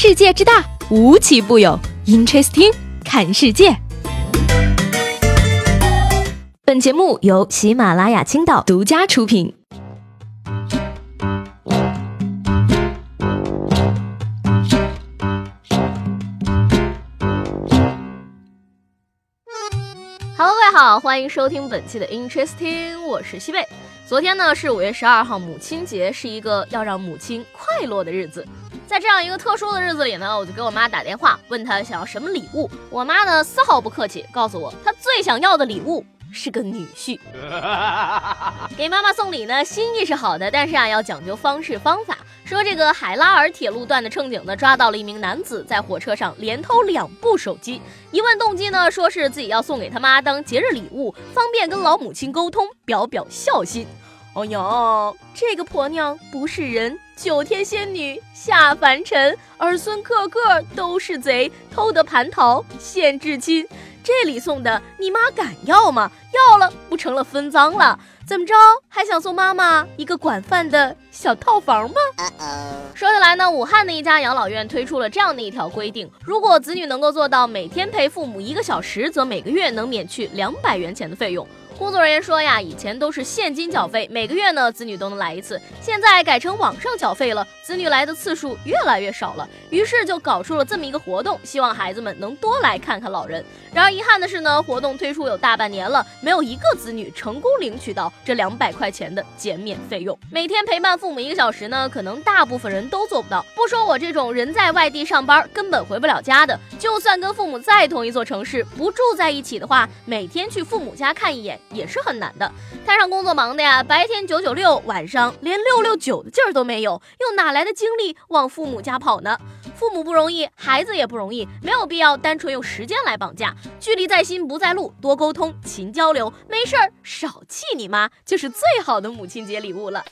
世界之大，无奇不有。Interesting，看世界。本节目由喜马拉雅青岛独家出品。Hello，各位好，欢迎收听本期的 Interesting，我是西贝。昨天呢是五月十二号，母亲节，是一个要让母亲快乐的日子。在这样一个特殊的日子里呢，我就给我妈打电话，问她想要什么礼物。我妈呢丝毫不客气，告诉我她最想要的礼物是个女婿。给妈妈送礼呢，心意是好的，但是啊要讲究方式方法。说这个海拉尔铁路段的乘警呢，抓到了一名男子在火车上连偷两部手机。一问动机呢，说是自己要送给他妈当节日礼物，方便跟老母亲沟通，表表孝心。哦哟，这个婆娘不是人，九天仙女下凡尘，儿孙个个都是贼，偷得蟠桃献至亲。这礼送的，你妈敢要吗？要了不成了分赃了？怎么着，还想送妈妈一个管饭的小套房吗？说起来呢，武汉的一家养老院推出了这样的一条规定：如果子女能够做到每天陪父母一个小时，则每个月能免去两百元钱的费用。工作人员说呀，以前都是现金缴费，每个月呢子女都能来一次，现在改成网上缴费了，子女来的次数越来越少了，于是就搞出了这么一个活动，希望孩子们能多来看看老人。然而遗憾的是呢，活动推出有大半年了，没有一个子女成功领取到这两百块钱的减免费用。每天陪伴父母一个小时呢，可能大部分人都做不到。不说我这种人在外地上班，根本回不了家的，就算跟父母在同一座城市，不住在一起的话，每天去父母家看一眼。也是很难的，摊上工作忙的呀，白天九九六，晚上连六六九的劲儿都没有，又哪来的精力往父母家跑呢？父母不容易，孩子也不容易，没有必要单纯用时间来绑架。距离在心不在路，多沟通，勤交流，没事儿少气你妈，就是最好的母亲节礼物了。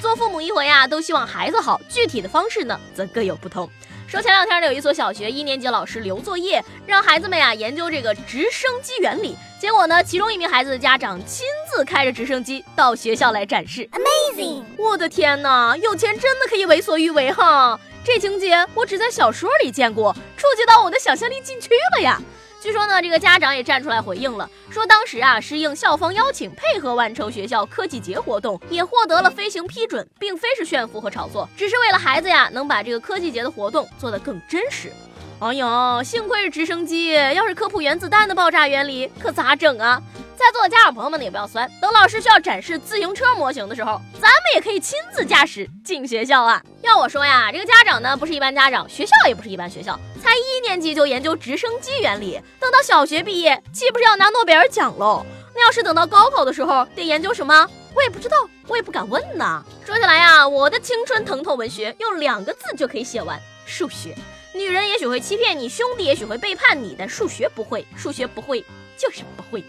做父母一回呀，都希望孩子好，具体的方式呢，则各有不同。说前两天呢，有一所小学一年级老师留作业，让孩子们呀研究这个直升机原理。结果呢，其中一名孩子的家长亲自开着直升机到学校来展示，Amazing！我的天哪，有钱真的可以为所欲为哈！这情节我只在小说里见过，触及到我的想象力禁区了呀。据说呢，这个家长也站出来回应了，说当时啊是应校方邀请，配合完成学校科技节活动，也获得了飞行批准，并非是炫富和炒作，只是为了孩子呀能把这个科技节的活动做得更真实。哎呦，幸亏是直升机，要是科普原子弹的爆炸原理，可咋整啊？在座的家长朋友们也不要酸，等老师需要展示自行车模型的时候，咱们也可以亲自驾驶进学校啊！要我说呀，这个家长呢不是一般家长，学校也不是一般学校，才一年级就研究直升机原理，等到小学毕业，岂不是要拿诺贝尔奖喽？那要是等到高考的时候，得研究什么？我也不知道，我也不敢问呐。说起来呀，我的青春疼痛文学用两个字就可以写完：数学。女人也许会欺骗你，兄弟也许会背叛你，但数学不会，数学不会。就是不会。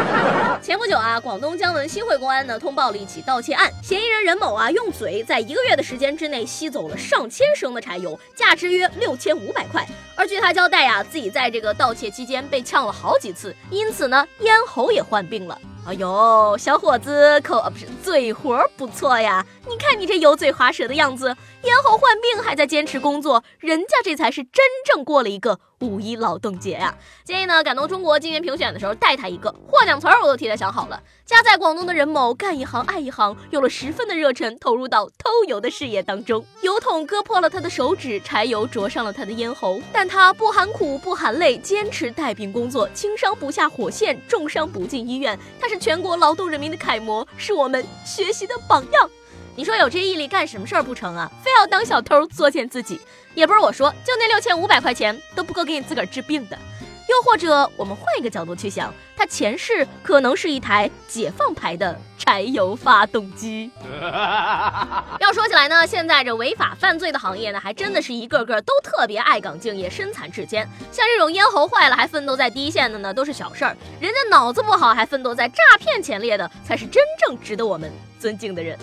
前不久啊，广东江门新会公安呢通报了一起盗窃案，嫌疑人任某啊用嘴在一个月的时间之内吸走了上千升的柴油，价值约六千五百块。而据他交代呀，自己在这个盗窃期间被呛了好几次，因此呢咽喉也患病了。哎呦，小伙子口不是嘴活不错呀！你看你这油嘴滑舌的样子，咽喉患病还在坚持工作，人家这才是真正过了一个五一劳动节呀！建议呢，感动中国今年评选的时候带他一个获奖词儿，我都替他想好了。家在广东的任某干一行爱一行，有了十分的热忱，投入到偷油的事业当中。油桶割破了他的手指，柴油灼伤了他的咽喉，但他不含苦不含泪，坚持带病工作，轻伤不下火线，重伤不进医院。他是全国劳动人民的楷模，是我们学习的榜样。你说有这毅力干什么事儿不成啊？非要当小偷作践自己，也不是我说，就那六千五百块钱都不够给你自个儿治病的。又或者，我们换一个角度去想，他前世可能是一台解放牌的柴油发动机。要说起来呢，现在这违法犯罪的行业呢，还真的是一个个都特别爱岗敬业、身残志坚。像这种咽喉坏了还奋斗在第一线的呢，都是小事儿；人家脑子不好还奋斗在诈骗前列的，才是真正值得我们尊敬的人。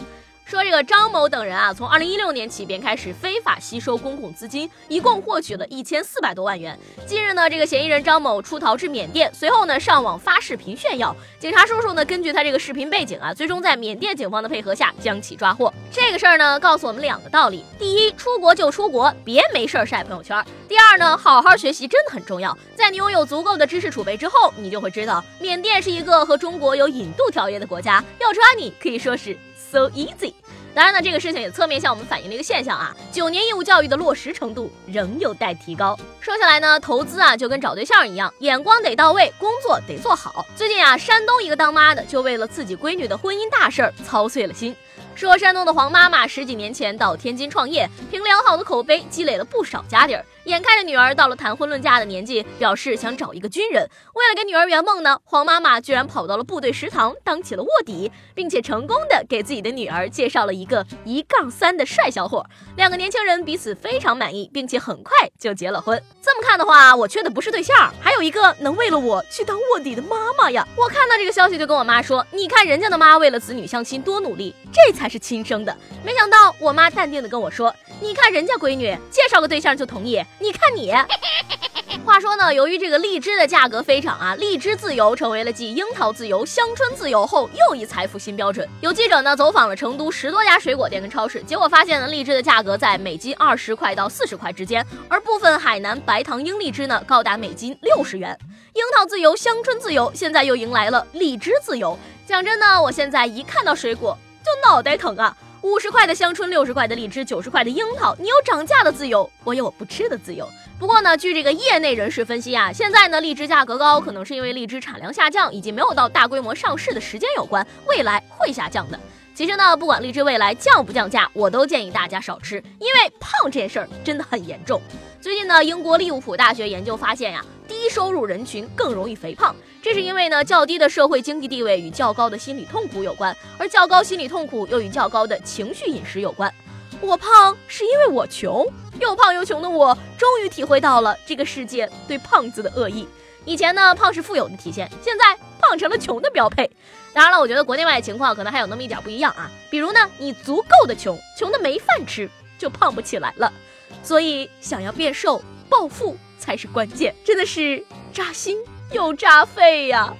说这个张某等人啊，从二零一六年起便开始非法吸收公共资金，一共获取了一千四百多万元。近日呢，这个嫌疑人张某出逃至缅甸，随后呢上网发视频炫耀。警察叔叔呢根据他这个视频背景啊，最终在缅甸警方的配合下将其抓获。这个事儿呢告诉我们两个道理：第一，出国就出国，别没事儿晒朋友圈；第二呢，好好学习真的很重要。在你拥有足够的知识储备之后，你就会知道，缅甸是一个和中国有引渡条约的国家，要抓你可以说是。So easy。当然呢，这个事情也侧面向我们反映了一个现象啊，九年义务教育的落实程度仍有待提高。说下来呢，投资啊就跟找对象一样，眼光得到位，工作得做好。最近啊，山东一个当妈的就为了自己闺女的婚姻大事儿操碎了心。说山东的黄妈妈十几年前到天津创业，凭良好的口碑积累了不少家底儿。眼看着女儿到了谈婚论嫁的年纪，表示想找一个军人。为了给女儿圆梦呢，黄妈妈居然跑到了部队食堂当起了卧底，并且成功的给自己的女儿介绍了一个一杠三的帅小伙。两个年轻人彼此非常满意，并且很快就结了婚。这么看的话，我缺的不是对象，还有一个能为了我去当卧底的妈妈呀！我看到这个消息就跟我妈说：“你看人家的妈为了子女相亲多努力，这才是亲生的。”没想到我妈淡定的跟我说。你看人家闺女介绍个对象就同意，你看你。话说呢，由于这个荔枝的价格飞涨啊，荔枝自由成为了继樱桃自由、香椿自由后又一财富新标准。有记者呢走访了成都十多家水果店跟超市，结果发现呢，荔枝的价格在每斤二十块到四十块之间，而部分海南白糖樱荔枝呢高达每斤六十元。樱桃自由、香椿自由，现在又迎来了荔枝自由。讲真呢，我现在一看到水果就脑袋疼啊。五十块的香椿，六十块的荔枝，九十块的樱桃，你有涨价的自由，我有我不吃的自由。不过呢，据这个业内人士分析啊，现在呢荔枝价格高，可能是因为荔枝产量下降以及没有到大规模上市的时间有关，未来会下降的。其实呢，不管荔枝未来降不降价，我都建议大家少吃，因为胖这件事儿真的很严重。最近呢，英国利物浦大学研究发现呀。低收入人群更容易肥胖，这是因为呢，较低的社会经济地位与较高的心理痛苦有关，而较高心理痛苦又与较高的情绪饮食有关。我胖是因为我穷，又胖又穷的我，终于体会到了这个世界对胖子的恶意。以前呢，胖是富有的体现，现在胖成了穷的标配。当然了，我觉得国内外情况可能还有那么一点不一样啊。比如呢，你足够的穷，穷的没饭吃，就胖不起来了。所以想要变瘦、暴富。才是关键，真的是扎心又扎肺呀。